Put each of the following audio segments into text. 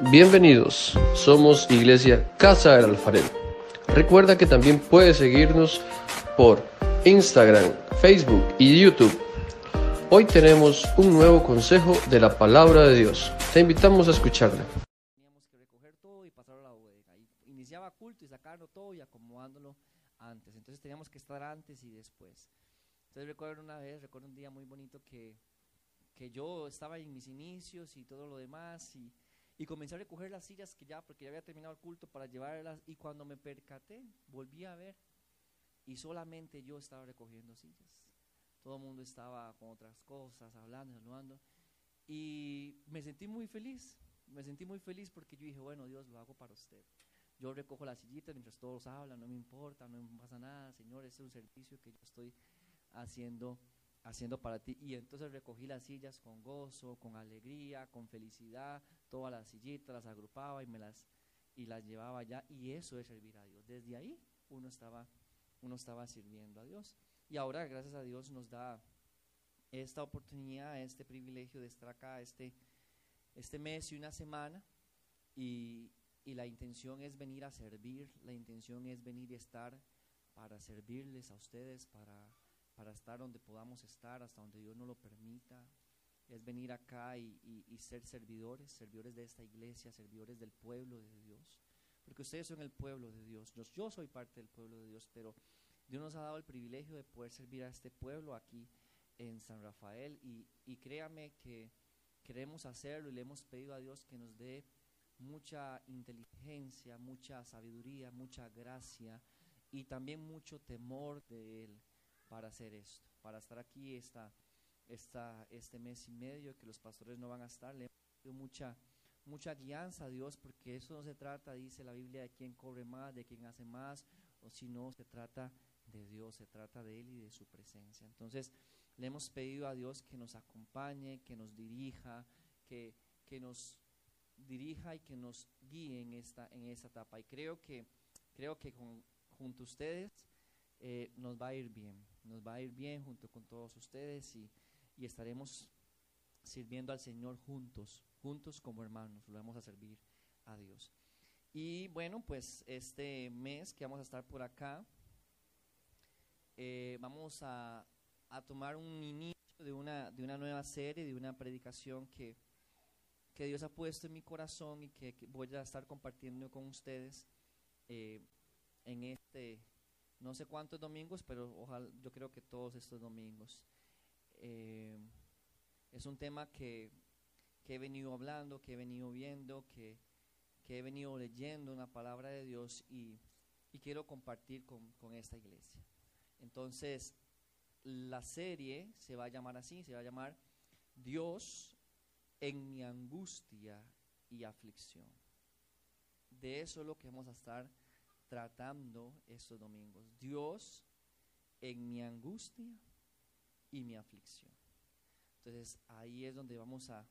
Bienvenidos, somos Iglesia Casa del Alfarero. Recuerda que también puedes seguirnos por Instagram, Facebook y YouTube. Hoy tenemos un nuevo consejo de la palabra de Dios. Te invitamos a escucharla. Teníamos que recoger todo y pasarlo a la bodega. Iniciaba culto y sacarlo todo y acomodándolo antes. Entonces teníamos que estar antes y después. Entonces recuerdo una vez, recuerdo un día muy bonito que, que yo estaba en mis inicios y todo lo demás y, y comencé a recoger las sillas que ya, porque ya había terminado el culto para llevarlas y cuando me percaté, volví a ver y solamente yo estaba recogiendo sillas. Todo el mundo estaba con otras cosas, hablando, saludando. Y me sentí muy feliz, me sentí muy feliz porque yo dije, bueno, Dios, lo hago para usted. Yo recojo las sillitas mientras todos hablan, no me importa, no me pasa nada, Señor, ese es un servicio que yo estoy haciendo, haciendo para ti. Y entonces recogí las sillas con gozo, con alegría, con felicidad, todas las sillitas las agrupaba y me las y las llevaba allá y eso es servir a Dios. Desde ahí uno estaba uno estaba sirviendo a Dios. Y ahora, gracias a Dios, nos da esta oportunidad, este privilegio de estar acá este, este mes y una semana. Y, y la intención es venir a servir, la intención es venir y estar para servirles a ustedes, para, para estar donde podamos estar, hasta donde Dios nos lo permita. Es venir acá y, ser servidores, servidores de esta iglesia, servidores del pueblo de Dios. Porque ustedes son el pueblo de Dios. Yo, yo soy parte del pueblo de Dios, pero Dios nos ha dado el privilegio de poder servir a este pueblo aquí en San Rafael y, y créame que queremos hacerlo y le hemos pedido a Dios que nos dé mucha inteligencia, mucha sabiduría, mucha gracia y también mucho temor de Él para hacer esto, para estar aquí esta, esta, este mes y medio que los pastores no van a estar. Le hemos pedido mucha, mucha guianza a Dios porque eso no se trata, dice la Biblia, de quién cobre más, de quién hace más, o si no, se trata de Dios, se trata de Él y de su presencia. Entonces, le hemos pedido a Dios que nos acompañe, que nos dirija, que, que nos dirija y que nos guíe en esta, en esta etapa. Y creo que, creo que con, junto a ustedes eh, nos va a ir bien, nos va a ir bien junto con todos ustedes y, y estaremos sirviendo al Señor juntos, juntos como hermanos, lo vamos a servir a Dios. Y bueno, pues este mes que vamos a estar por acá, eh, vamos a, a, tomar un inicio de una, de una nueva serie, de una predicación que, que Dios ha puesto en mi corazón y que, voy a estar compartiendo con ustedes eh, en este, no sé cuántos domingos, pero ojalá, yo creo que todos estos domingos. Eh, es un tema que, que, he venido hablando, que he venido viendo, que, que he venido leyendo una palabra de Dios y, y quiero compartir con, con esta iglesia. Entonces, la serie se va a llamar así, se va a llamar Dios en mi angustia y aflicción. De eso es lo que vamos a estar tratando estos domingos. Dios en mi angustia y mi aflicción. Entonces, ahí es donde vamos a,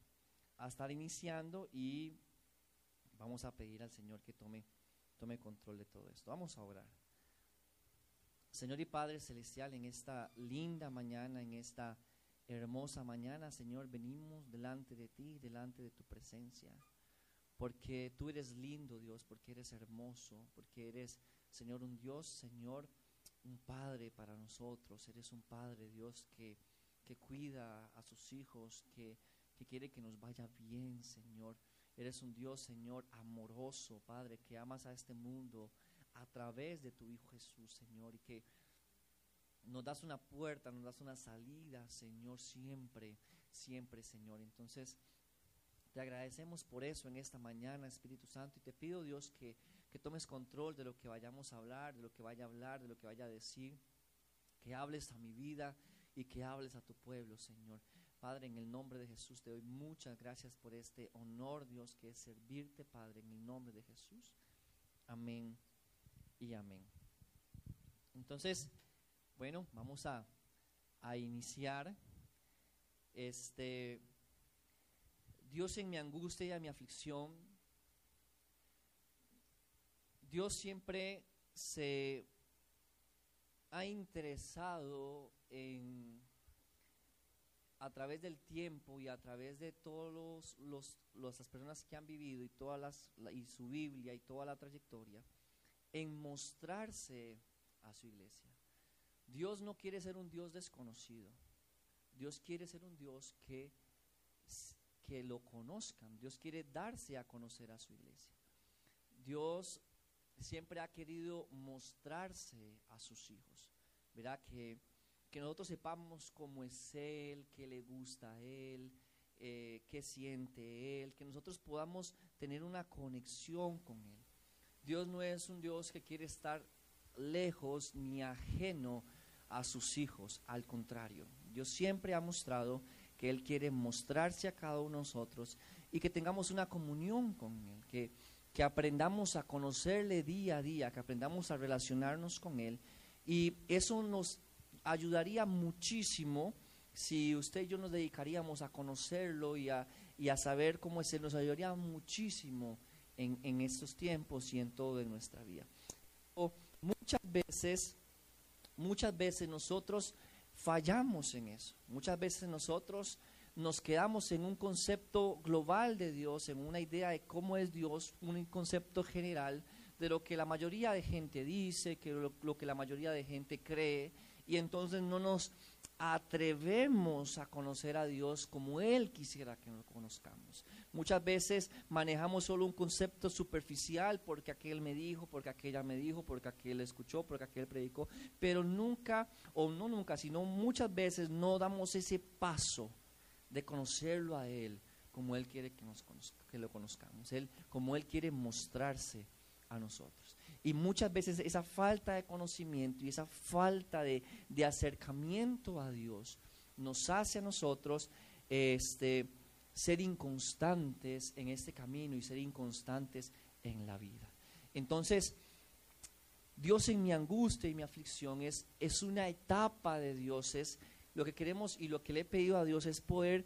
a estar iniciando y vamos a pedir al Señor que tome, tome control de todo esto. Vamos a orar. Señor y Padre Celestial, en esta linda mañana, en esta hermosa mañana, Señor, venimos delante de ti, delante de tu presencia, porque tú eres lindo, Dios, porque eres hermoso, porque eres, Señor, un Dios, Señor, un Padre para nosotros, eres un Padre, Dios, que, que cuida a sus hijos, que, que quiere que nos vaya bien, Señor. Eres un Dios, Señor, amoroso, Padre, que amas a este mundo a través de tu Hijo Jesús, Señor, y que nos das una puerta, nos das una salida, Señor, siempre, siempre, Señor. Entonces, te agradecemos por eso en esta mañana, Espíritu Santo, y te pido, Dios, que, que tomes control de lo que vayamos a hablar, de lo que vaya a hablar, de lo que vaya a decir, que hables a mi vida y que hables a tu pueblo, Señor. Padre, en el nombre de Jesús te doy muchas gracias por este honor, Dios, que es servirte, Padre, en el nombre de Jesús. Amén y amén. Entonces, bueno, vamos a, a iniciar. Este, Dios en mi angustia y en mi aflicción, Dios siempre se ha interesado en, a través del tiempo y a través de todas los, las personas que han vivido y, todas las, y su Biblia y toda la trayectoria, en mostrarse a su iglesia. Dios no quiere ser un Dios desconocido. Dios quiere ser un Dios que, que lo conozcan. Dios quiere darse a conocer a su iglesia. Dios siempre ha querido mostrarse a sus hijos. Verá que, que nosotros sepamos cómo es Él, qué le gusta a Él, eh, qué siente Él, que nosotros podamos tener una conexión con Él. Dios no es un Dios que quiere estar lejos ni ajeno a sus hijos, al contrario, Dios siempre ha mostrado que Él quiere mostrarse a cada uno de nosotros y que tengamos una comunión con Él, que, que aprendamos a conocerle día a día, que aprendamos a relacionarnos con Él. Y eso nos ayudaría muchísimo si usted y yo nos dedicaríamos a conocerlo y a, y a saber cómo es Él, nos ayudaría muchísimo en, en estos tiempos y en todo de nuestra vida. O muchas veces, muchas veces nosotros fallamos en eso. Muchas veces nosotros nos quedamos en un concepto global de Dios, en una idea de cómo es Dios, un concepto general de lo que la mayoría de gente dice, que lo, que la mayoría de gente cree, y entonces no nos atrevemos a conocer a Dios como Él quisiera que nos conozcamos. Muchas veces manejamos solo un concepto superficial porque aquel me dijo, porque aquella me dijo, porque aquel escuchó, porque aquel predicó, pero nunca, o no nunca, sino muchas veces no damos ese paso de conocerlo a Él como Él quiere que, nos que lo conozcamos, Él, como Él quiere mostrarse a nosotros. Y muchas veces esa falta de conocimiento y esa falta de, acercamiento a Dios nos hace a nosotros este, ser inconstantes en este camino y ser inconstantes en la vida. Entonces, Dios en mi angustia y mi aflicción es, es una etapa de Dios, es, lo que queremos y lo que le he pedido a Dios es poder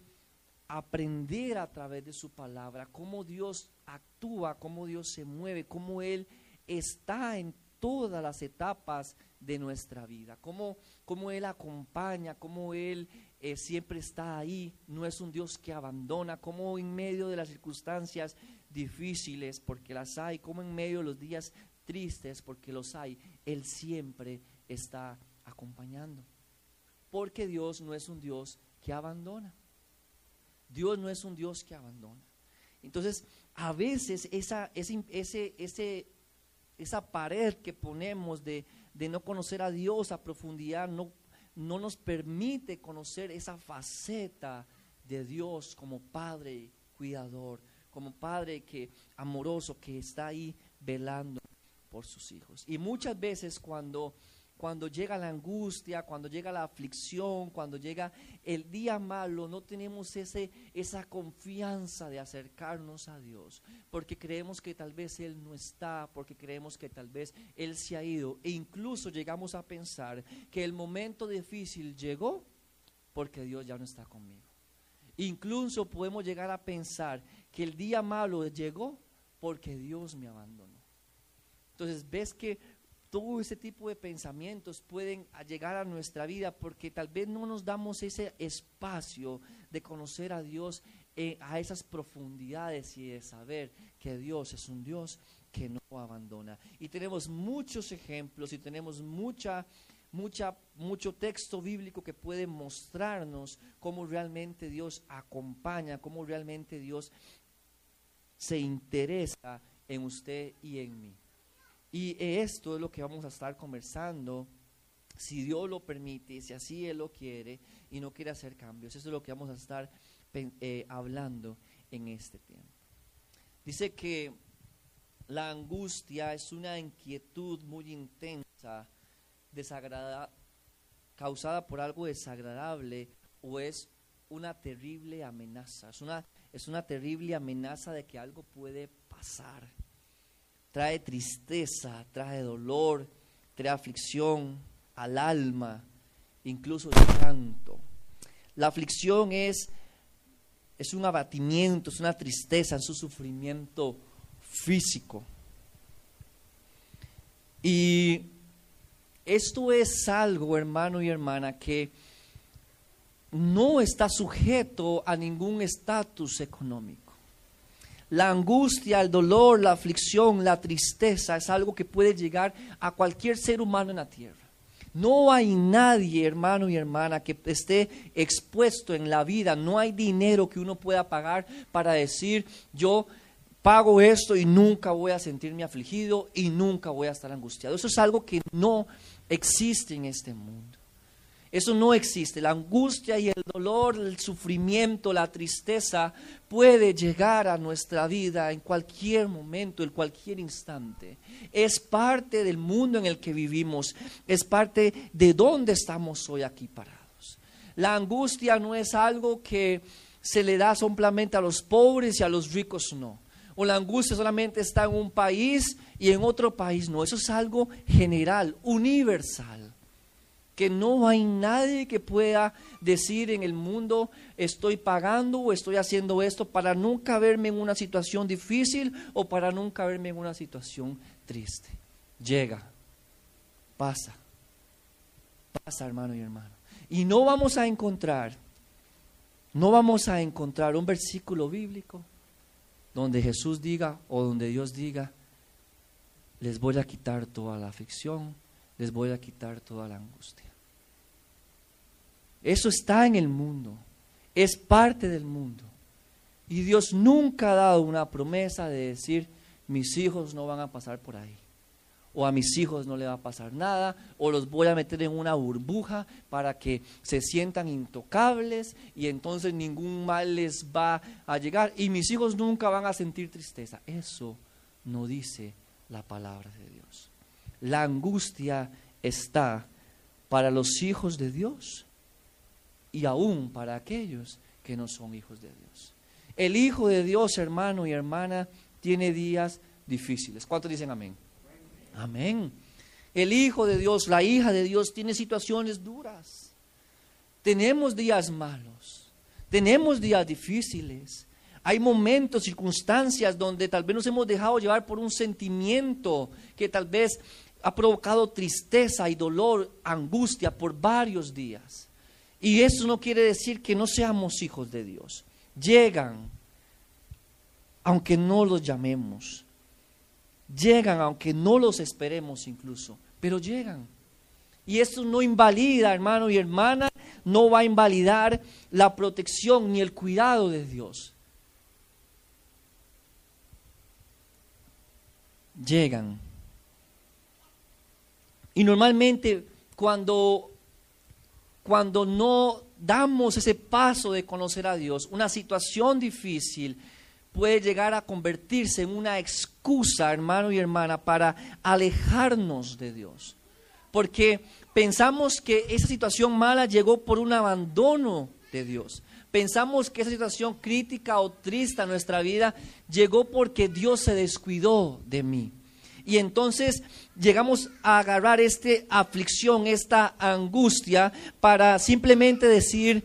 aprender a través de su palabra cómo Dios actúa, cómo Dios se mueve, cómo Él está en todas las etapas de nuestra vida, cómo, cómo Él acompaña, cómo Él eh, siempre está ahí, no es un Dios que abandona, cómo en medio de las circunstancias difíciles, porque las hay, como en medio de los días tristes, porque los hay, Él siempre está acompañando porque Dios no es un Dios que abandona. Dios no es un Dios que abandona. Entonces, a veces esa, ese, ese, esa pared que ponemos de, no conocer a Dios a profundidad no, no nos permite conocer esa faceta de Dios como Padre cuidador, como Padre que amoroso que está ahí velando por sus hijos. Y muchas veces cuando cuando llega la angustia, cuando llega la aflicción, cuando llega el día malo, no tenemos ese, esa confianza de acercarnos a Dios, porque creemos que tal vez Él no está, porque creemos que tal vez Él se ha ido, e incluso llegamos a pensar que el momento difícil llegó porque Dios ya no está conmigo. Incluso podemos llegar a pensar que el día malo llegó porque Dios me abandonó. Entonces, ves que todo ese tipo de pensamientos pueden llegar a nuestra vida porque tal vez no nos damos ese espacio de conocer a Dios eh, a esas profundidades y de saber que Dios es un Dios que no abandona. Y tenemos muchos ejemplos y tenemos mucha, mucha, mucho texto bíblico que puede mostrarnos cómo realmente Dios acompaña, cómo realmente Dios se interesa en usted y en mí. Y esto es lo que vamos a estar conversando, si Dios lo permite, si así Él lo quiere y no quiere hacer cambios. Eso es lo que vamos a estar eh, hablando en este tiempo. Dice que la angustia es una inquietud muy intensa, causada por algo desagradable o es una terrible amenaza. Es una, es una terrible amenaza de que algo puede pasar trae tristeza, trae dolor, trae aflicción al alma, incluso llanto. La aflicción es, es un abatimiento, es una tristeza, es un sufrimiento físico. Y esto es algo, hermano y hermana, que no está sujeto a ningún estatus económico. La angustia, el dolor, la aflicción, la tristeza es algo que puede llegar a cualquier ser humano en la tierra. No hay nadie, hermano y hermana, que esté expuesto en la vida. No hay dinero que uno pueda pagar para decir, yo pago esto y nunca voy a sentirme afligido y nunca voy a estar angustiado. Eso es algo que no existe en este mundo. Eso no existe. La angustia y el dolor, el sufrimiento, la tristeza puede llegar a nuestra vida en cualquier momento, en cualquier instante. Es parte del mundo en el que vivimos. Es parte de dónde estamos hoy aquí parados. La angustia no es algo que se le da solamente a los pobres y a los ricos, no. O la angustia solamente está en un país y en otro país, no. Eso es algo general, universal que no hay nadie que pueda decir en el mundo estoy pagando o estoy haciendo esto para nunca verme en una situación difícil o para nunca verme en una situación triste. Llega, pasa, pasa hermano y hermano. Y no vamos a encontrar, no vamos a encontrar un versículo bíblico donde Jesús diga o donde Dios diga, les voy a quitar toda la aflicción, les voy a quitar toda la angustia. Eso está en el mundo, es parte del mundo. Y Dios nunca ha dado una promesa de decir, mis hijos no van a pasar por ahí. O a mis hijos no le va a pasar nada, o los voy a meter en una burbuja para que se sientan intocables y entonces ningún mal les va a llegar. Y mis hijos nunca van a sentir tristeza. Eso no dice la palabra de Dios. La angustia está para los hijos de Dios y aún para aquellos que no son hijos de Dios. El Hijo de Dios, hermano y hermana, tiene días difíciles. ¿Cuántos dicen amén? Amén. El Hijo de Dios, la hija de Dios, tiene situaciones duras. Tenemos días malos, tenemos días difíciles. Hay momentos, circunstancias donde tal vez nos hemos dejado llevar por un sentimiento que tal vez ha provocado tristeza y dolor, angustia por varios días. Y eso no quiere decir que no seamos hijos de Dios. Llegan, aunque no los llamemos. Llegan, aunque no los esperemos incluso. Pero llegan. Y eso no invalida, hermano y hermana, no va a invalidar la protección ni el cuidado de Dios. Llegan. Y normalmente cuando cuando no damos ese paso de conocer a Dios, una situación difícil puede llegar a convertirse en una excusa, hermano y hermana, para alejarnos de Dios. Porque pensamos que esa situación mala llegó por un abandono de Dios. Pensamos que esa situación crítica o triste en nuestra vida llegó porque Dios se descuidó de mí. Y entonces llegamos a agarrar esta aflicción, esta angustia, para simplemente decir,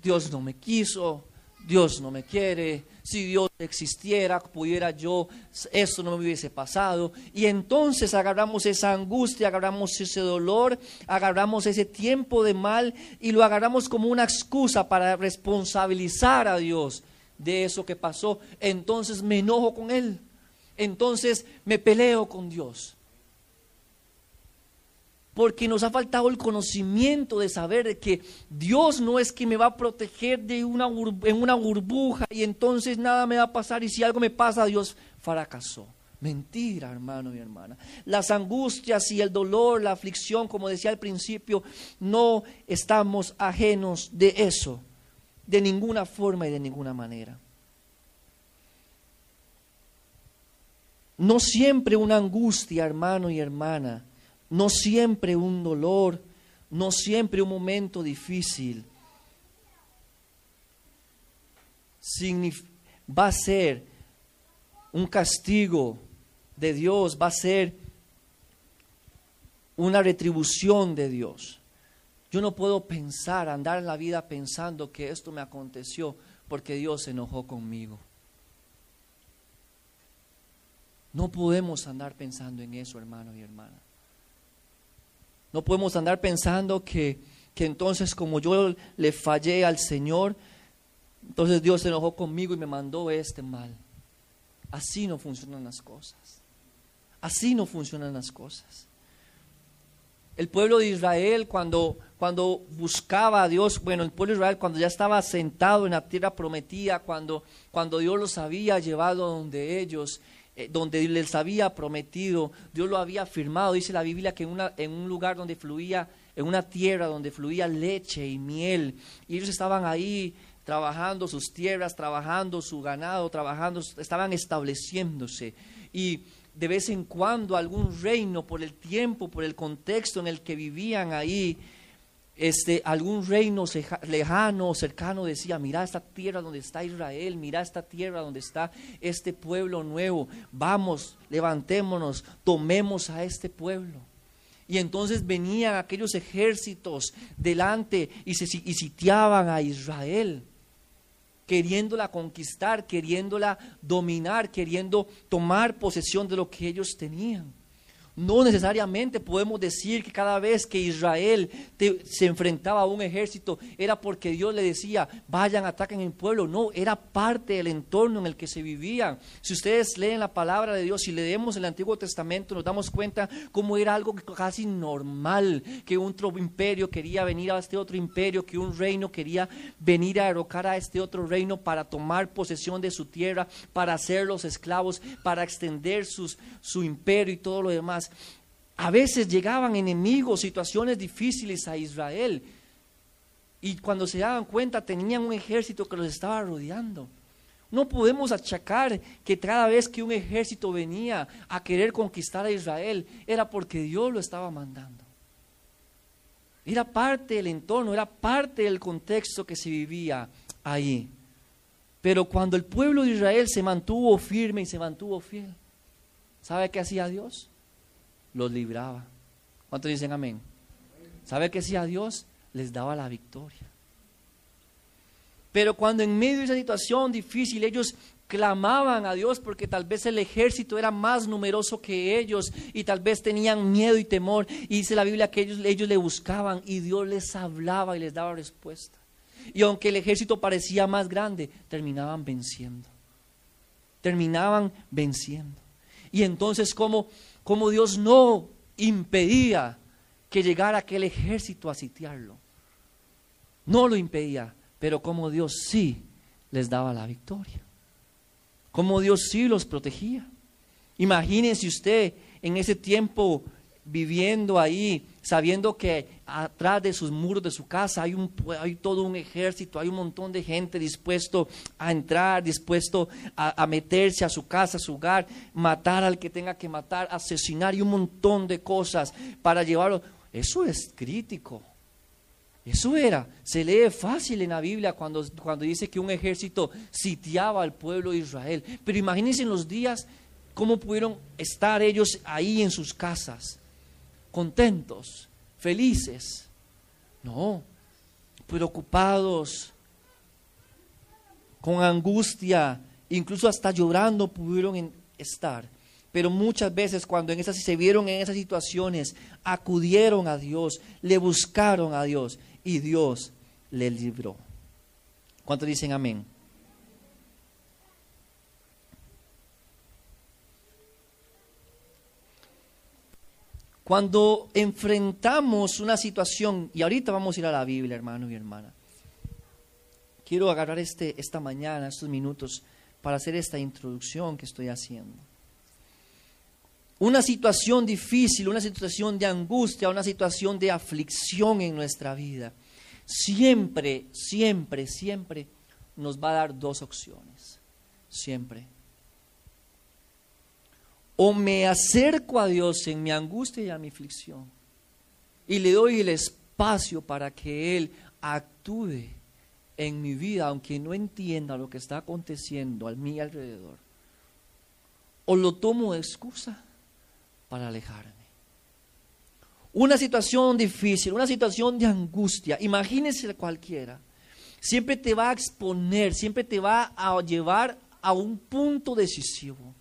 Dios no me quiso, Dios no me quiere, si Dios existiera, pudiera yo, eso no me hubiese pasado. Y entonces agarramos esa angustia, agarramos ese dolor, agarramos ese tiempo de mal y lo agarramos como una excusa para responsabilizar a Dios de eso que pasó. Entonces me enojo con Él entonces me peleo con Dios. Porque nos ha faltado el conocimiento de saber que Dios no es que me va a proteger de una en una burbuja y entonces nada me va a pasar y si algo me pasa Dios fracasó. Mentira, hermano y hermana. Las angustias y el dolor, la aflicción, como decía al principio, no estamos ajenos de eso, de ninguna forma y de ninguna manera. No siempre una angustia, hermano y hermana. No siempre un dolor. No siempre un momento difícil. va a ser un castigo de Dios, va a ser una retribución de Dios. Yo no puedo pensar, andar en la vida pensando que esto me aconteció porque Dios se enojó conmigo. No podemos andar pensando en eso, hermano y hermana. No podemos andar pensando que que entonces como yo le fallé al Señor, entonces Dios se enojó conmigo y me mandó este mal. Así no funcionan las cosas. Así no funcionan las cosas. El pueblo de Israel cuando, cuando buscaba a Dios, bueno, el pueblo de Israel cuando ya estaba sentado en la tierra prometida, cuando, cuando Dios los había llevado donde ellos, eh, donde les había prometido, Dios lo había firmado, dice la Biblia que en, una, en un lugar donde fluía, en una tierra donde fluía leche y miel, y ellos estaban ahí trabajando sus tierras, trabajando su ganado, trabajando, estaban estableciéndose. Y de vez en cuando algún reino, por el tiempo, por el contexto en el que vivían ahí, este, algún reino lejano, cercano decía, mira esta tierra donde está Israel, mira esta tierra donde está este pueblo nuevo, vamos, levantémonos, tomemos a este pueblo. Y entonces venían aquellos ejércitos delante y, se, y sitiaban a Israel queriéndola conquistar, queriéndola dominar, queriendo tomar posesión de lo que ellos tenían. No necesariamente podemos decir que cada vez que Israel se enfrentaba a un ejército era porque Dios le decía, vayan, ataquen el pueblo. No, era parte del entorno en el que se vivían. Si ustedes leen la palabra de Dios y leemos el Antiguo Testamento, nos damos cuenta cómo era algo casi normal, que un otro imperio quería venir a este otro imperio, que un reino quería venir a derrocar a este otro reino para tomar posesión de su tierra, para hacerlos esclavos, para extender su imperio y todo lo demás. A veces llegaban enemigos, situaciones difíciles a Israel. Y cuando se daban cuenta tenían un ejército que los estaba rodeando. No podemos achacar que cada vez que un ejército venía a querer conquistar a Israel era porque Dios lo estaba mandando. Era parte del entorno, era parte del contexto que se vivía ahí. Pero cuando el pueblo de Israel se mantuvo firme y se mantuvo fiel, ¿sabe qué hacía Dios? Los libraba. ¿Cuántos dicen amén? ¿Sabe que si a Dios les daba la victoria? Pero cuando en medio de esa situación difícil ellos clamaban a Dios porque tal vez el ejército era más numeroso que ellos y tal vez tenían miedo y temor. Y dice la Biblia que ellos, ellos le buscaban y Dios les hablaba y les daba respuesta. Y aunque el ejército parecía más grande, terminaban venciendo. Terminaban venciendo. Y entonces, como como Dios no impedía que llegara aquel ejército a sitiarlo. No lo impedía, pero como Dios sí les daba la victoria. Como Dios sí los protegía. Imagínense usted en ese tiempo viviendo ahí, sabiendo que atrás de sus muros de su casa hay, un, hay todo un ejército, hay un montón de gente dispuesto a entrar, dispuesto a, meterse a su casa, a su hogar, matar al que tenga que matar, asesinar y un montón de cosas para llevarlo. Eso es crítico. Eso era, se lee fácil en la Biblia cuando, cuando dice que un ejército sitiaba al pueblo de Israel. Pero imagínense en los días cómo pudieron estar ellos ahí en sus casas contentos, felices. No, preocupados, con angustia, incluso hasta llorando pudieron estar. Pero muchas veces cuando en esas, se vieron en esas situaciones, acudieron a Dios, le buscaron a Dios y Dios les libró. ¿Cuántos dicen amén? Cuando enfrentamos una situación, y ahorita vamos a ir a la Biblia, hermano y hermana, quiero agarrar este, esta mañana, estos minutos, para hacer esta introducción que estoy haciendo. Una situación difícil, una situación de angustia, una situación de aflicción en nuestra vida, siempre, siempre, siempre nos va a dar dos opciones. Siempre o me acerco a Dios en mi angustia y a mi aflicción y le doy el espacio para que Él actúe en mi vida, aunque no entienda lo que está aconteciendo a mi alrededor. O lo tomo de excusa para alejarme. Una situación difícil, una situación de angustia, imagínese cualquiera, siempre te va a exponer, siempre te va a llevar a un punto decisivo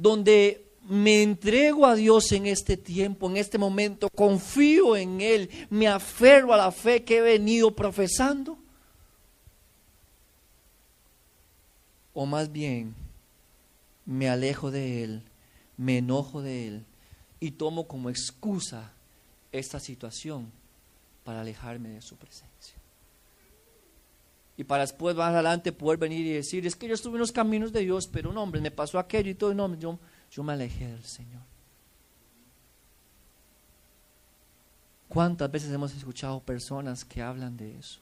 donde me entrego a Dios en este tiempo, en este momento, confío en Él, me aferro a la fe que he venido profesando. O más bien, me alejo de Él, me enojo de Él y tomo como excusa esta situación para alejarme de su presencia. Y para después más adelante poder venir y decir, es que yo estuve en los caminos de Dios, pero no, hombre, me pasó aquello y todo, no, yo, yo me alejé del Señor. ¿Cuántas veces hemos escuchado personas que hablan de eso?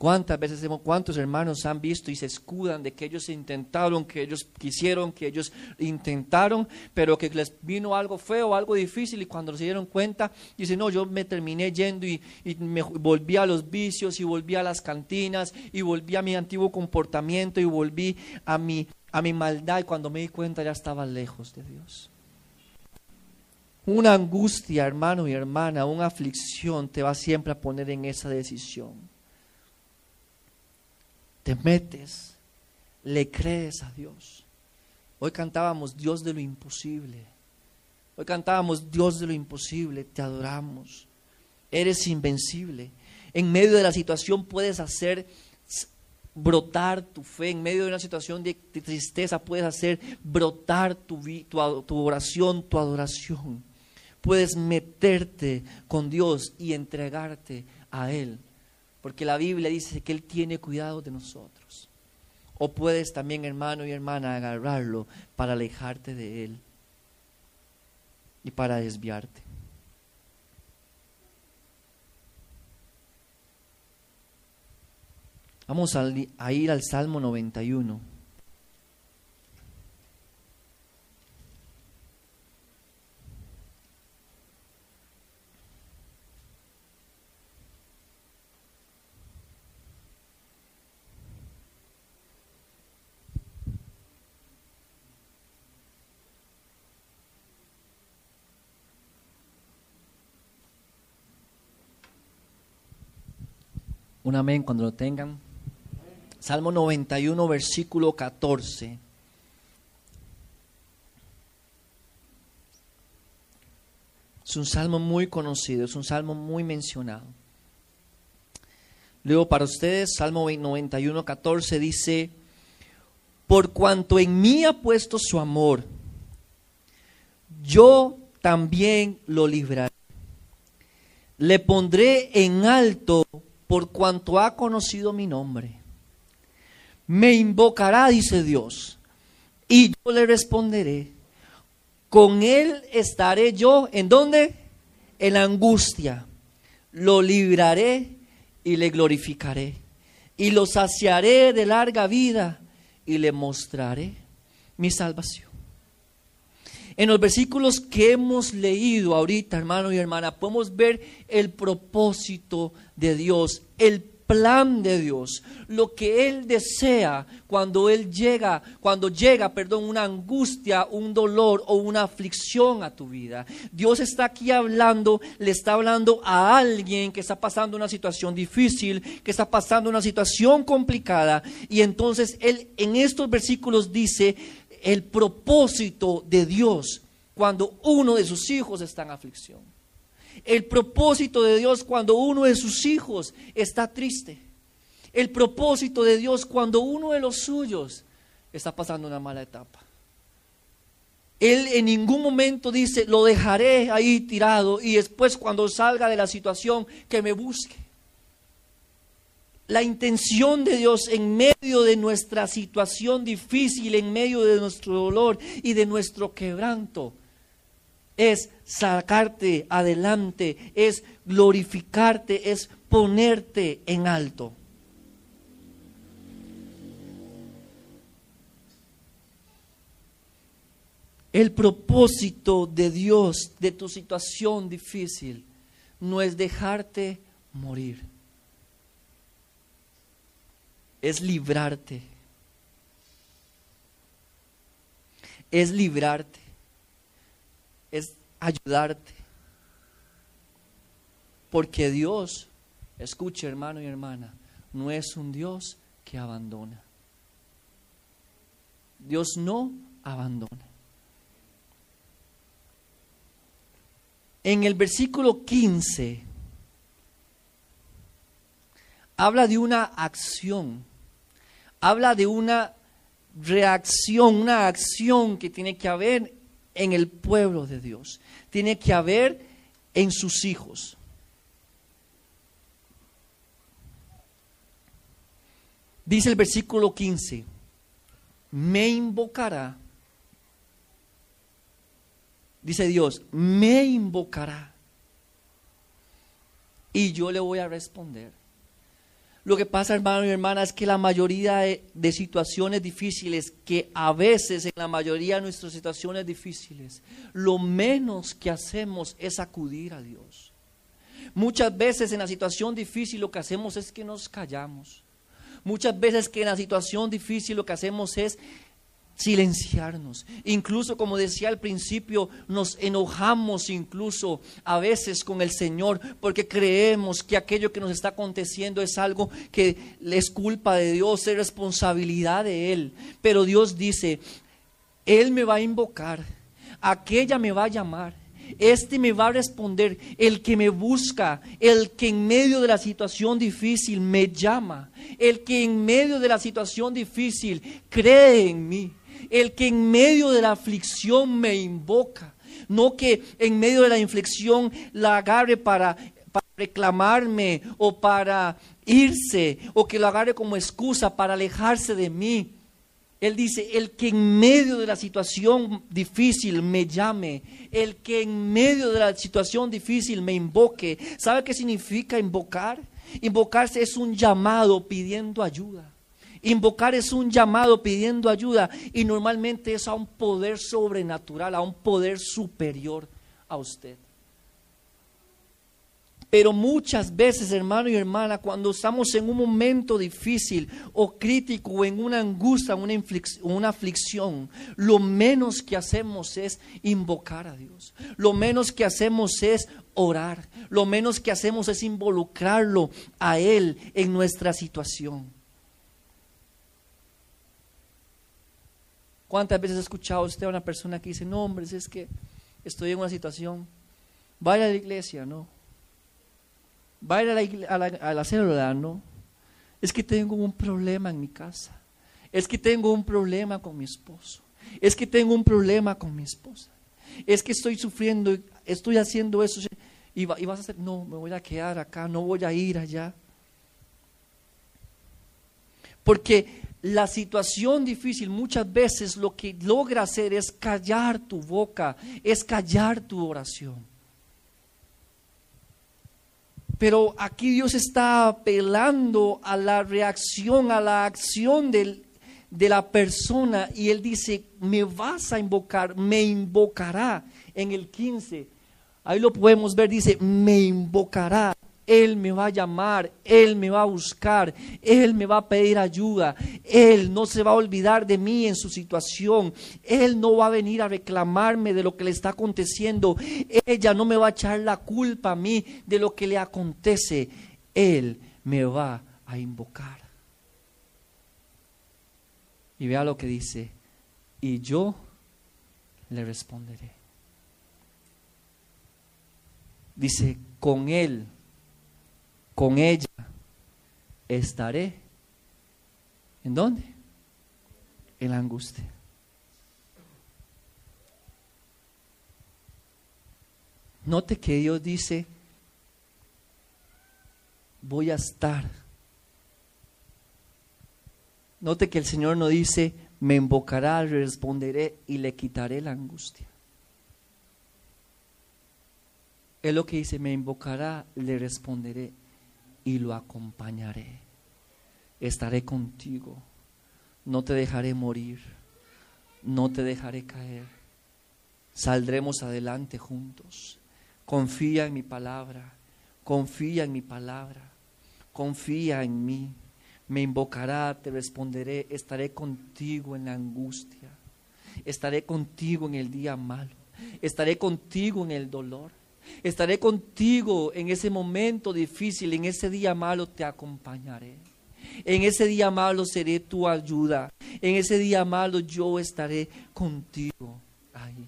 ¿Cuántas veces hemos, cuántos hermanos han visto y se escudan de que ellos intentaron, que ellos quisieron, que ellos intentaron, pero que les vino algo feo, algo difícil y cuando se dieron cuenta, dicen, no, yo me terminé yendo y, y me volví a los vicios y volví a las cantinas y volví a mi antiguo comportamiento y volví a mi, a mi maldad y cuando me di cuenta ya estaba lejos de Dios. Una angustia, hermano y hermana, una aflicción te va siempre a poner en esa decisión te metes, le crees a Dios. Hoy cantábamos Dios de lo imposible. Hoy cantábamos Dios de lo imposible, te adoramos. Eres invencible. En medio de la situación puedes hacer brotar tu fe. En medio de una situación de, tristeza puedes hacer brotar tu, oración, tu adoración. Puedes meterte con Dios y entregarte a Él. Porque la Biblia dice que Él tiene cuidado de nosotros. O puedes también, hermano y hermana, agarrarlo para alejarte de Él y para desviarte. Vamos a, ir al Salmo 91. Un amén cuando lo tengan. Salmo 91, versículo 14. Es un salmo muy conocido, es un salmo muy mencionado. Luego para ustedes, Salmo 91, 14 dice, por cuanto en mí ha puesto su amor, yo también lo libraré. Le pondré en alto por cuanto ha conocido mi nombre. Me invocará, dice Dios, y yo le responderé. Con él estaré yo, ¿en dónde? En la angustia. Lo libraré y le glorificaré. Y lo saciaré de larga vida y le mostraré mi salvación. En los versículos que hemos leído ahorita, hermano y hermana, podemos ver el propósito de Dios, el plan de Dios, lo que Él desea cuando Él llega, cuando llega, perdón, una angustia, un dolor o una aflicción a tu vida. Dios está aquí hablando, le está hablando a alguien que está pasando una situación difícil, que está pasando una situación complicada. Y entonces Él en estos versículos dice, el propósito de Dios cuando uno de sus hijos está en aflicción. El propósito de Dios cuando uno de sus hijos está triste. El propósito de Dios cuando uno de los suyos está pasando una mala etapa. Él en ningún momento dice, lo dejaré ahí tirado y después cuando salga de la situación que me busque la intención de Dios en medio de nuestra situación difícil, en medio de nuestro dolor y de nuestro quebranto, es sacarte adelante, es glorificarte, es ponerte en alto. El propósito de Dios de tu situación difícil no es dejarte morir es librarte. Es librarte. Es ayudarte. Porque Dios, escuche hermano y hermana, no es un Dios que abandona. Dios no abandona. En el versículo 15 habla de una acción habla de una reacción, una acción que tiene que haber en el pueblo de Dios, tiene que haber en sus hijos. Dice el versículo 15, me invocará, dice Dios, me invocará y yo le voy a responder. Lo que pasa, hermano y hermana, es que la mayoría de, situaciones difíciles, que a veces en la mayoría de nuestras situaciones difíciles, lo menos que hacemos es acudir a Dios. Muchas veces en la situación difícil lo que hacemos es que nos callamos. Muchas veces que en la situación difícil lo que hacemos es silenciarnos. Incluso, como decía al principio, nos enojamos incluso a veces con el Señor porque creemos que aquello que nos está aconteciendo es algo que es culpa de Dios, es responsabilidad de Él. Pero Dios dice, Él me va a invocar, aquella me va a llamar este me va a responder, el que me busca, el que en medio de la situación difícil me llama, el que en medio de la situación difícil cree en mí, el que en medio de la aflicción me invoca, no que en medio de la inflexión la agarre para, para reclamarme o para irse o que lo agarre como excusa para alejarse de mí. Él dice, el que en medio de la situación difícil me llame, el que en medio de la situación difícil me invoque. ¿Sabe qué significa invocar? Invocarse es un llamado pidiendo ayuda. Invocar es un llamado pidiendo ayuda y normalmente es a un poder sobrenatural, a un poder superior a usted. Pero muchas veces, hermano y hermana, cuando estamos en un momento difícil o crítico o en una angustia, una, una aflicción, lo menos que hacemos es invocar a Dios. Lo menos que hacemos es orar. Lo menos que hacemos es involucrarlo a Él en nuestra situación. ¿Cuántas veces ha escuchado usted a una persona que dice, no, hombre, es que estoy en una situación, vaya a la iglesia, no? va a ir a la, célula, no. Es que tengo un problema en mi casa. Es que tengo un problema con mi esposo. Es que tengo un problema con mi esposa. Es que estoy sufriendo, estoy haciendo eso. Y, y vas a hacer, no, me voy a quedar acá, no voy a ir allá. Porque la situación difícil muchas veces lo que logra hacer es callar tu boca, es callar tu oración. Pero aquí Dios está apelando a la reacción, a la acción de la persona y Él dice, me vas a invocar, me invocará en el 15. Ahí lo podemos ver, dice, me invocará. Él me va a llamar, Él me va a buscar, Él me va a pedir ayuda, Él no se va a olvidar de mí en su situación, Él no va a venir a reclamarme de lo que le está aconteciendo, ella no me va a echar la culpa a mí de lo que le acontece, Él me va a invocar. Y vea lo que dice, y yo le responderé. Dice, con Él con ella estaré. ¿En dónde? En la angustia. Note que Dios dice, voy a estar. Note que el Señor no dice, me invocará, le responderé y le quitaré la angustia. Es lo que dice, me invocará, le responderé y lo acompañaré. Estaré contigo. No te dejaré morir. No te dejaré caer. Saldremos adelante juntos. Confía en mi palabra. Confía en mi palabra. Confía en mí. Me invocará, te responderé. Estaré contigo en la angustia. Estaré contigo en el día malo. Estaré contigo en el dolor. Estaré contigo en ese momento difícil, en ese día malo te acompañaré. En ese día malo seré tu ayuda. En ese día malo yo estaré contigo ahí.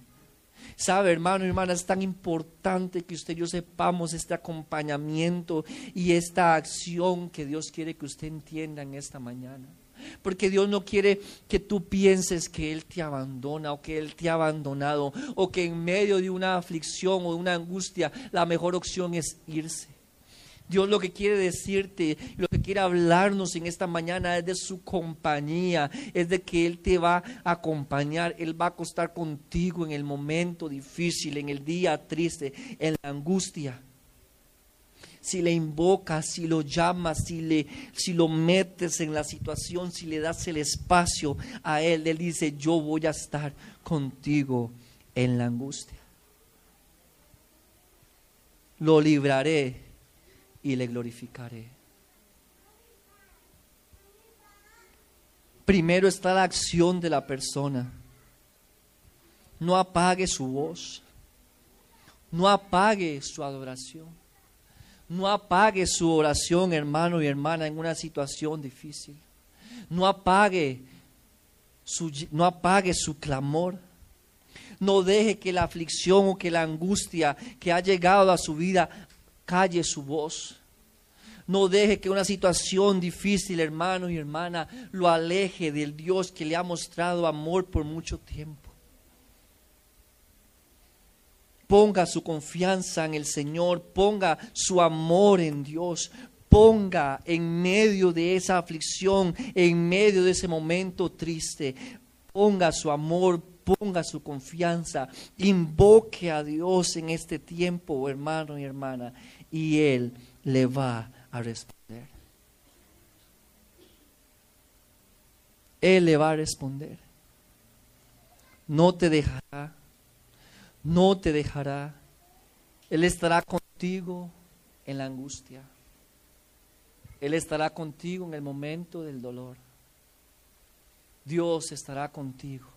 Sabe, hermano hermana, es tan importante que usted y yo sepamos este acompañamiento y esta acción que Dios quiere que usted entienda en esta mañana. Porque Dios no quiere que tú pienses que Él te abandona o que Él te ha abandonado o que en medio de una aflicción o de una angustia la mejor opción es irse. Dios lo que quiere decirte, lo que quiere hablarnos en esta mañana es de su compañía, es de que Él te va a acompañar, Él va a acostar contigo en el momento difícil, en el día triste, en la angustia. Si le invocas, si lo llamas, si, le, si lo metes en la situación, si le das el espacio a Él, Él dice, yo voy a estar contigo en la angustia. Lo libraré y le glorificaré. Primero está la acción de la persona. No apague su voz. No apague su adoración. No apague su oración, hermano y hermana, en una situación difícil. No apague su, no apague su clamor. No deje que la aflicción o que la angustia que ha llegado a su vida calle su voz. No deje que una situación difícil, hermano y hermana, lo aleje del Dios que le ha mostrado amor por mucho tiempo. Ponga su confianza en el Señor, ponga su amor en Dios, ponga en medio de esa aflicción, en medio de ese momento triste, ponga su amor, ponga su confianza, invoque a Dios en este tiempo, hermano y hermana, y Él le va a responder. Él le va a responder. No te dejará, no te dejará. Él estará contigo en la angustia. Él estará contigo en el momento del dolor. Dios estará contigo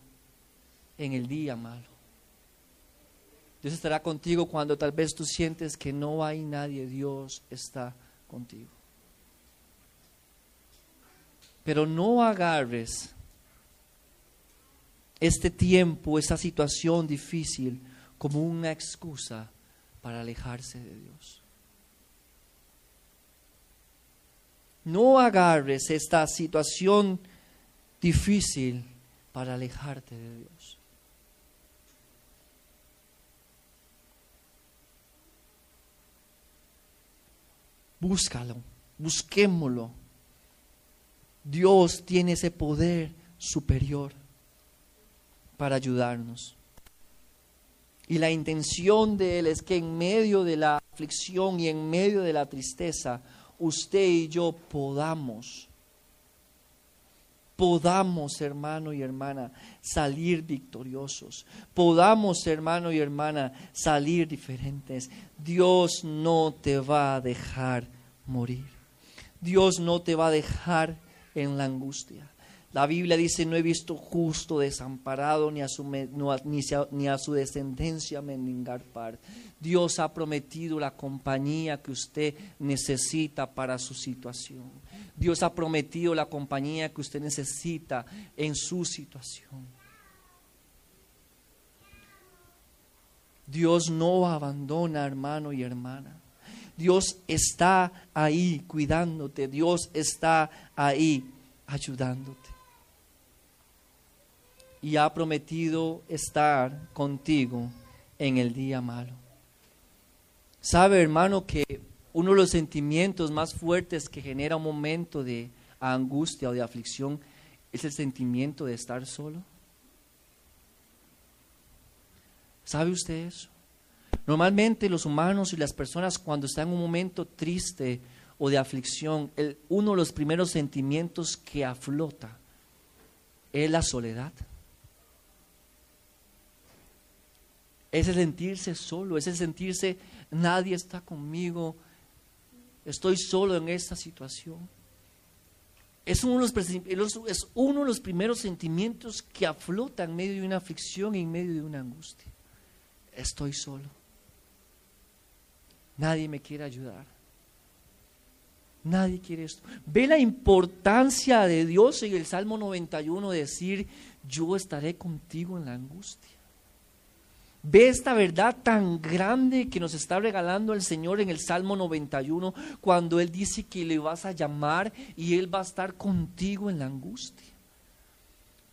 en el día malo. Dios estará contigo cuando tal vez tú sientes que no hay nadie. Dios está contigo. Pero no agarres este tiempo, esta situación difícil como una excusa para alejarse de Dios. No agarres esta situación difícil para alejarte de Dios. Búscalo, busquémoslo. Dios tiene ese poder superior para ayudarnos. Y la intención de Él es que en medio de la aflicción y en medio de la tristeza, usted y yo podamos, podamos, hermano y hermana, salir victoriosos. Podamos, hermano y hermana, salir diferentes. Dios no te va a dejar morir. Dios no te va a dejar en la angustia. La Biblia dice, no he visto justo desamparado ni a su, ni a su descendencia mendigar par. Dios ha prometido la compañía que usted necesita para su situación. Dios ha prometido la compañía que usted necesita en su situación. Dios no abandona, hermano y hermana. Dios está ahí cuidándote, Dios está ahí ayudándote. Y ha prometido estar contigo en el día malo. Sabe, hermano, que uno de los sentimientos más fuertes que genera un momento de angustia o de aflicción es el sentimiento de estar solo. ¿Sabe usted eso? Normalmente los humanos y las personas cuando están en un momento triste o de aflicción, uno de los primeros sentimientos que aflota es la soledad. Es el sentirse solo, es el sentirse nadie está conmigo, estoy solo en esta situación. Es uno, de los, es uno de los primeros sentimientos que aflota en medio de una aflicción y en medio de una angustia. Estoy solo. Nadie me quiere ayudar. Nadie quiere esto. Ve la importancia de Dios en el Salmo 91 decir, yo estaré contigo en la angustia. Ve esta verdad tan grande que nos está regalando el Señor en el Salmo 91, cuando Él dice que le vas a llamar y Él va a estar contigo en la angustia.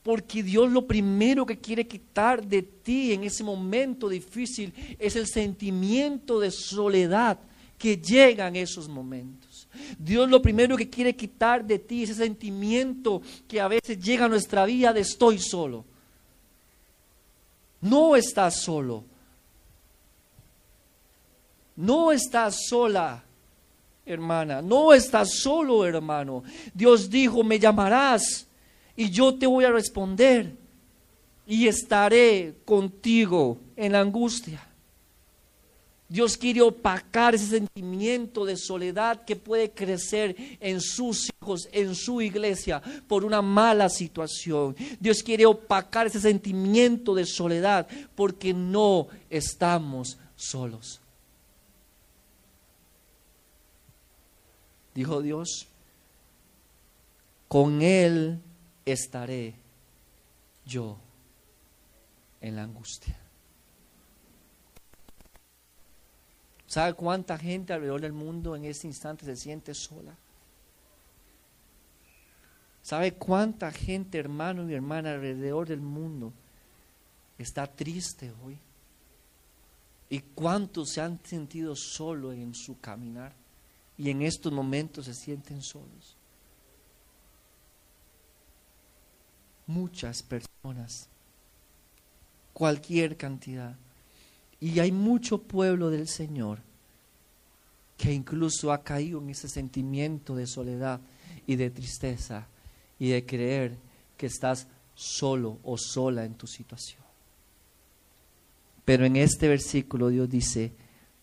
Porque Dios lo primero que quiere quitar de ti en ese momento difícil es el sentimiento de soledad que llega en esos momentos. Dios lo primero que quiere quitar de ti es ese sentimiento que a veces llega a nuestra vida de estoy solo. No estás solo. No estás sola, hermana. No estás solo, hermano. Dios dijo, me llamarás y yo te voy a responder y estaré contigo en la angustia. Dios quiere opacar ese sentimiento de soledad que puede crecer en sus hijos, en su iglesia, por una mala situación. Dios quiere opacar ese sentimiento de soledad porque no estamos solos. Dijo Dios, con Él estaré yo en la angustia. ¿Sabe cuánta gente alrededor del mundo en este instante se siente sola? ¿Sabe cuánta gente, hermano y hermana, alrededor del mundo está triste hoy? ¿Y cuántos se han sentido solos en su caminar? Y en estos momentos se sienten solos. Muchas personas, cualquier cantidad. Y hay mucho pueblo del Señor que incluso ha caído en ese sentimiento de soledad y de tristeza y de creer que estás solo o sola en tu situación. Pero en este versículo Dios dice,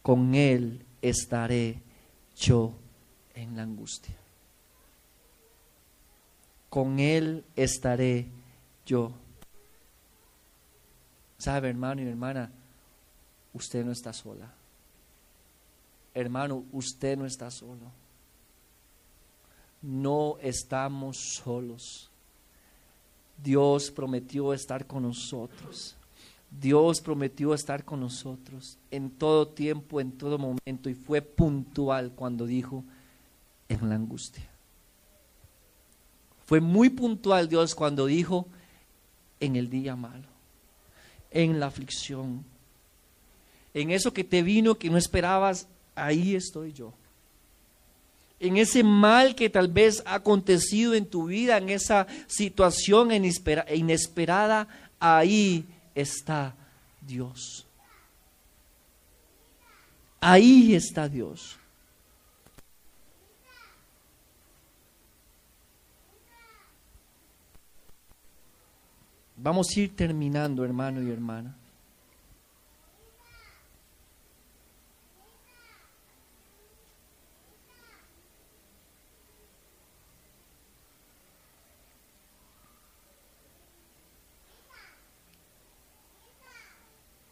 con Él estaré yo en la angustia. Con Él estaré yo. ¿Sabe, hermano y hermana? Usted no está sola. Hermano, usted no está solo. No estamos solos. Dios prometió estar con nosotros. Dios prometió estar con nosotros en todo tiempo, en todo momento, y fue puntual cuando dijo en la angustia. Fue muy puntual Dios cuando dijo en el día malo, en la aflicción, en eso que te vino que no esperabas, ahí estoy yo. En ese mal que tal vez ha acontecido en tu vida, en esa situación inesperada, ahí está Dios. Ahí está Dios. Vamos a ir terminando, hermano y hermana.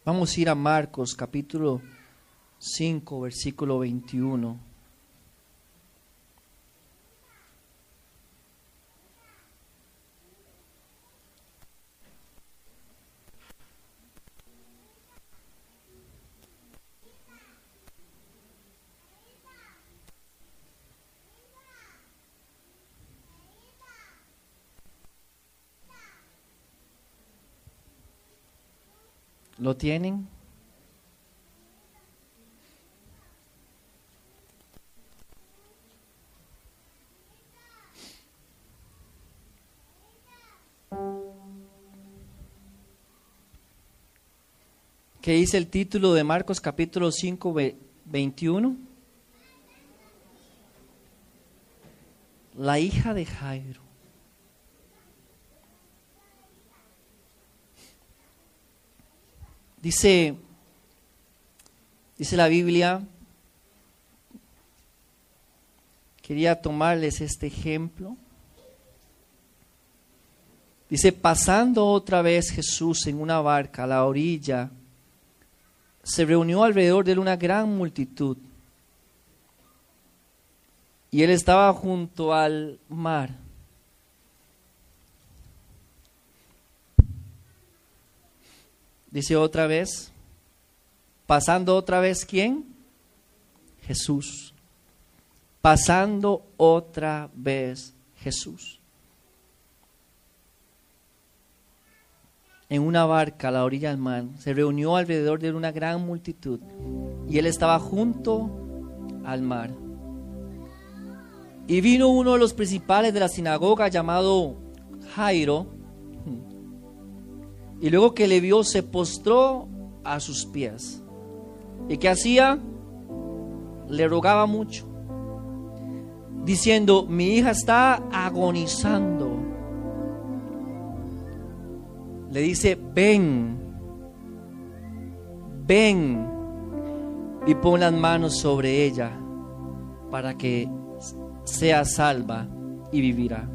Vamos a ir a Marcos capítulo 5, versículo 21. ¿Lo tienen? ¿Qué dice el título de Marcos capítulo 5, 21? La hija de Jairo. Dice, dice la Biblia, quería tomarles este ejemplo. Dice, pasando otra vez Jesús en una barca a la orilla, se reunió alrededor de él una gran multitud. Y él estaba junto al mar. Dice otra vez, Pasando otra vez, ¿quién? Jesús. Pasando otra vez Jesús. En una barca a la orilla del mar se reunió alrededor de una gran multitud y él estaba junto al mar. Y vino uno de los principales de la sinagoga llamado Jairo, y luego que le vio se postró a sus pies. ¿Y qué hacía? Le rogaba mucho, diciendo, mi hija está agonizando. Le dice, ven, ven y pon las manos sobre ella para que sea salva y vivirá.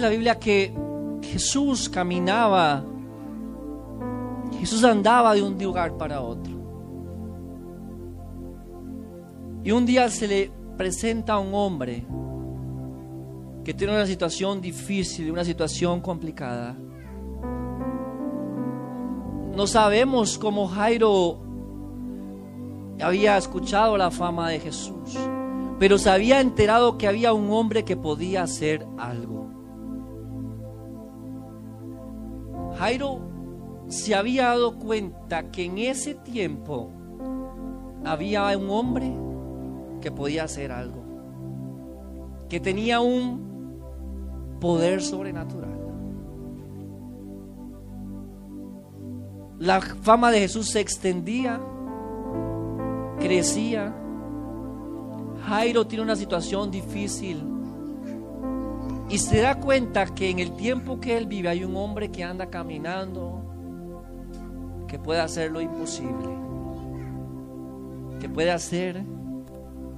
La Biblia que Jesús caminaba, Jesús andaba de un lugar para otro. Y un día se le presenta a un hombre que tiene una situación difícil, una situación complicada. No sabemos cómo Jairo había escuchado la fama de Jesús, pero se había enterado que había un hombre que podía hacer algo. Jairo se había dado cuenta que en ese tiempo había un hombre que podía hacer algo, que tenía un poder sobrenatural. La fama de Jesús se extendía, crecía. Jairo tiene una situación difícil y se da cuenta que en el tiempo que él vive hay un hombre que anda caminando, que puede hacer lo imposible, que puede hacer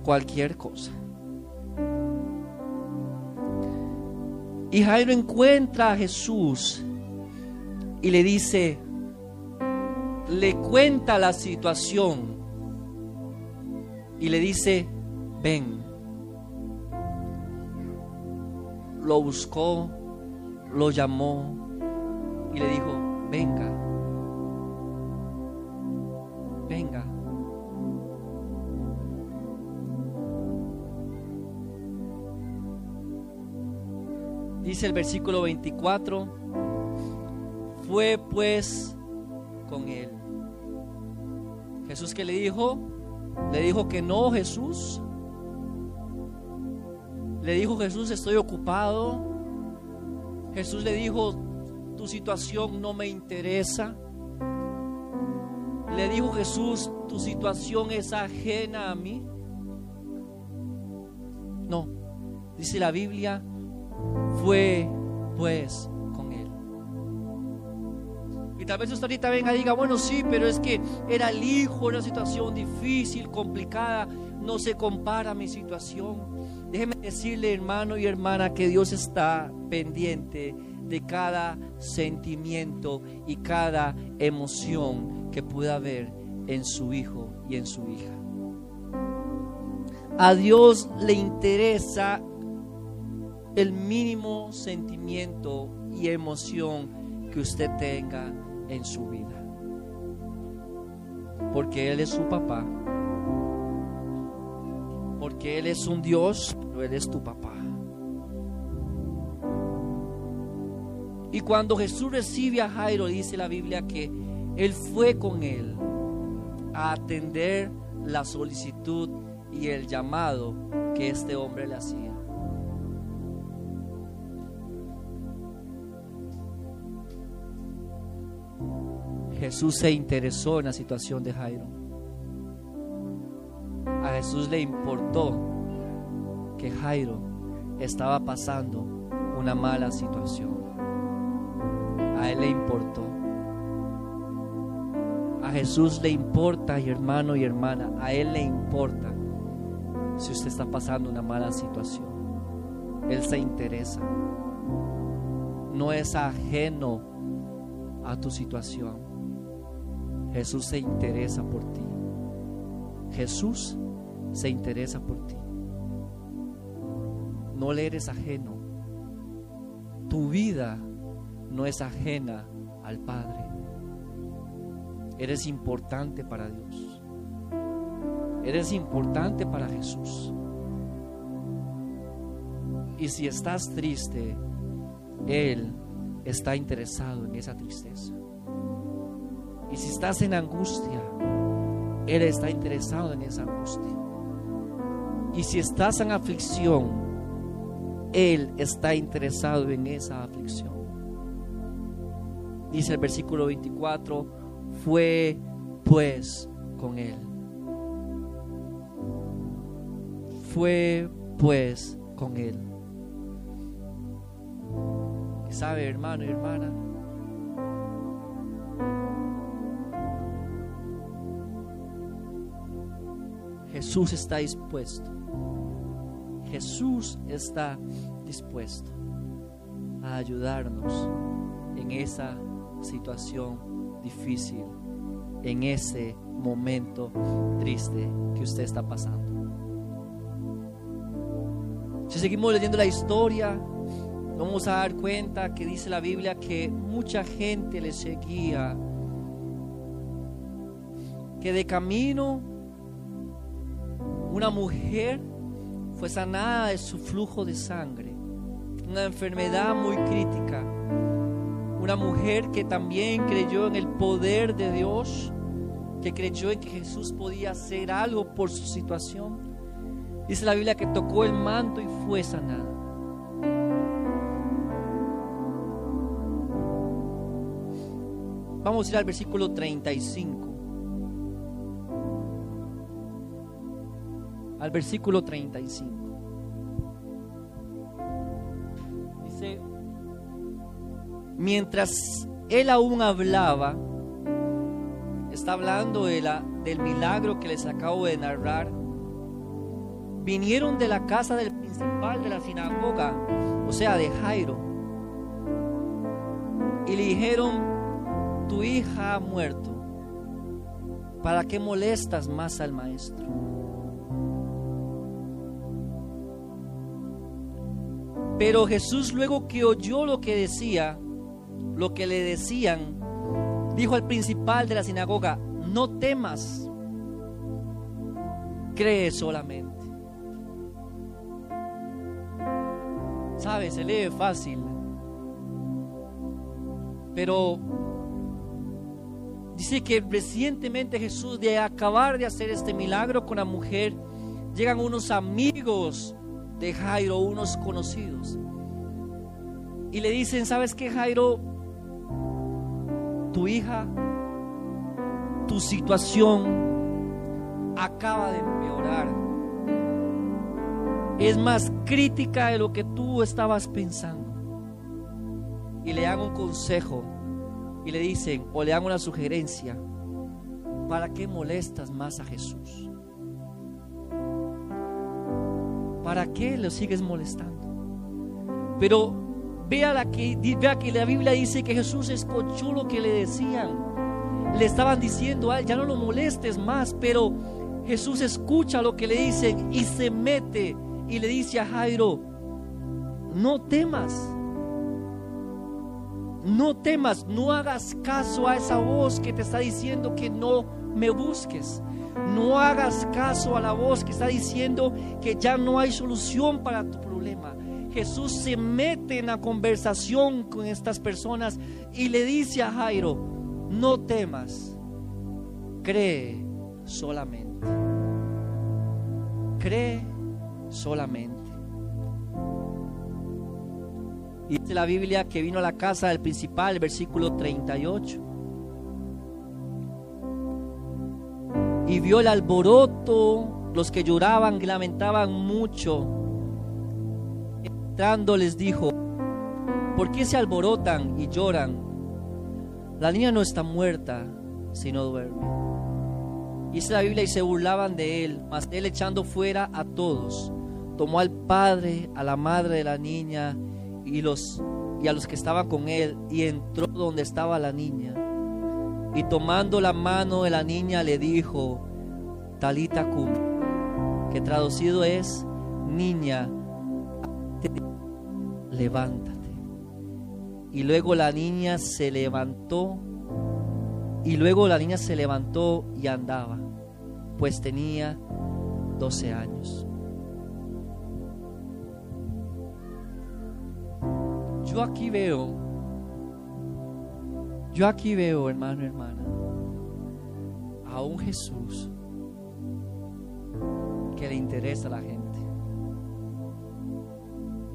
cualquier cosa. Y Jairo encuentra a Jesús y le dice, le cuenta la situación y le dice, ven. Lo buscó, lo llamó y le dijo, venga, venga. Dice el versículo 24, fue pues con él. Jesús que le dijo, le dijo que no, Jesús. Le dijo Jesús, estoy ocupado. Jesús le dijo, tu situación no me interesa. Le dijo Jesús, tu situación es ajena a mí. No, dice la Biblia, fue pues y tal vez usted ahorita venga y diga, bueno, sí, pero es que era el hijo, una situación difícil, complicada, no se compara a mi situación. Déjeme decirle, hermano y hermana, que Dios está pendiente de cada sentimiento y cada emoción que pueda haber en su hijo y en su hija. A Dios le interesa el mínimo sentimiento y emoción que usted tenga en su vida. Porque Él es su papá. Porque Él es un Dios, pero Él es tu papá. Y cuando Jesús recibe a Jairo, dice la Biblia que Él fue con Él a atender la solicitud y el llamado que este hombre le hacía. Jesús se interesó en la situación de Jairo. Jesús le importó que Jairo estaba pasando una mala situación. A él le importó. A Jesús le importa, hermano y hermana, a él le importa si usted está pasando una mala situación. Él se interesa. No es ajeno a tu situación. Jesús se interesa por ti. Jesús se interesa por ti. No le eres ajeno. tu vida no es ajena al Padre. Eres importante para Dios. Eres importante para Jesús. Y si estás triste, Él está interesado en esa tristeza. Y si estás en angustia, Él está interesado en esa angustia. Y si estás en aflicción, Él está interesado en esa aflicción. Dice el versículo 24, fue pues con Él. Fue pues con Él. ¿Sabe, hermano y hermana? Jesús está dispuesto. Jesús está dispuesto a ayudarnos en esa situación difícil, en ese momento triste que usted está pasando. Si seguimos leyendo la historia, vamos a dar cuenta que dice la Biblia que mucha gente le seguía, que de camino una mujer fue sanada de su flujo de sangre, una enfermedad muy crítica, una mujer que también creyó en el poder de Dios, que creyó en que Jesús podía hacer algo por su situación. Dice la Biblia que tocó el manto y fue sanada. Vamos a ir al versículo 35. Al versículo 35. Dice, mientras él aún hablaba, está hablando de la, del milagro que les acabo de narrar, vinieron de la casa del principal de la sinagoga, o sea, de Jairo, y le dijeron, tu hija ha muerto, ¿para qué molestas más al maestro? Pero Jesús luego que oyó lo que decía, lo que le decían, dijo al principal de la sinagoga, no temas, cree solamente. ¿Sabes? Se lee fácil. Pero dice que recientemente Jesús, de acabar de hacer este milagro con la mujer, llegan unos amigos de Jairo, unos conocidos. Y le dicen, ¿sabes qué, Jairo? Tu hija, tu situación acaba de empeorar. Es más crítica de lo que tú estabas pensando. Y le dan un consejo y le dicen o le dan una sugerencia. ¿Para qué molestas más a Jesús? ¿Para qué lo sigues molestando? Pero vea, la que, vea que la Biblia dice que Jesús escuchó lo que le decían. Le estaban diciendo a él, ya no lo molestes más, pero Jesús escucha lo que le dicen y se mete y le dice a Jairo, no temas, no temas, no hagas caso a esa voz que te está diciendo que no me busques. No hagas caso a la voz que está diciendo que ya no hay solución para tu problema. Jesús se mete en la conversación con estas personas y le dice a Jairo, no temas, cree solamente. Cree solamente. Y dice la Biblia que vino a la casa del principal, versículo 38. Y vio el alboroto, los que lloraban y lamentaban mucho. Entrando les dijo, ¿por qué se alborotan y lloran? La niña no está muerta, sino duerme. Dice la Biblia y se burlaban de él, mas él echando fuera a todos, tomó al padre, a la madre de la niña y, los, y a los que estaban con él y entró donde estaba la niña y tomando la mano de la niña le dijo, Talita cum, que traducido es, niña, levántate. Y luego la niña se levantó. Y luego la niña se levantó y andaba, pues tenía 12 años. Yo aquí veo, yo aquí veo, hermano, hermana, a un Jesús que le interesa a la gente.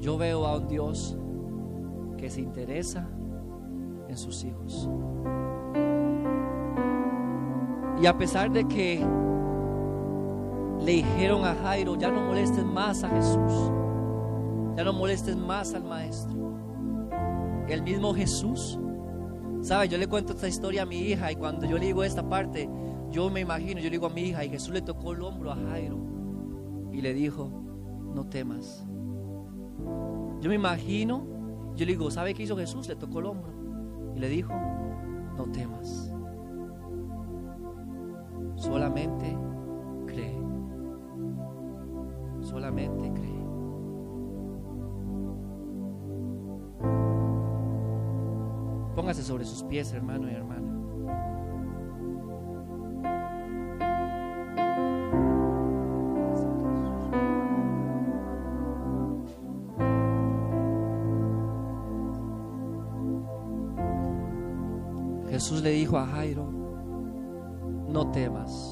Yo veo a un Dios que se interesa en sus hijos. Y a pesar de que le dijeron a Jairo, ya no molestes más a Jesús, ya no molestes más al maestro. El mismo Jesús, ¿sabe? Yo le cuento esta historia a mi hija y cuando yo le digo esta parte, yo me imagino, yo le digo a mi hija y Jesús le tocó el hombro a Jairo y le dijo, no temas. Yo me imagino, yo le digo, ¿sabe qué hizo Jesús? Le tocó el hombro y le dijo, no temas. Solamente sobre sus pies, hermano y hermana. Jesús le dijo a Jairo, no temas,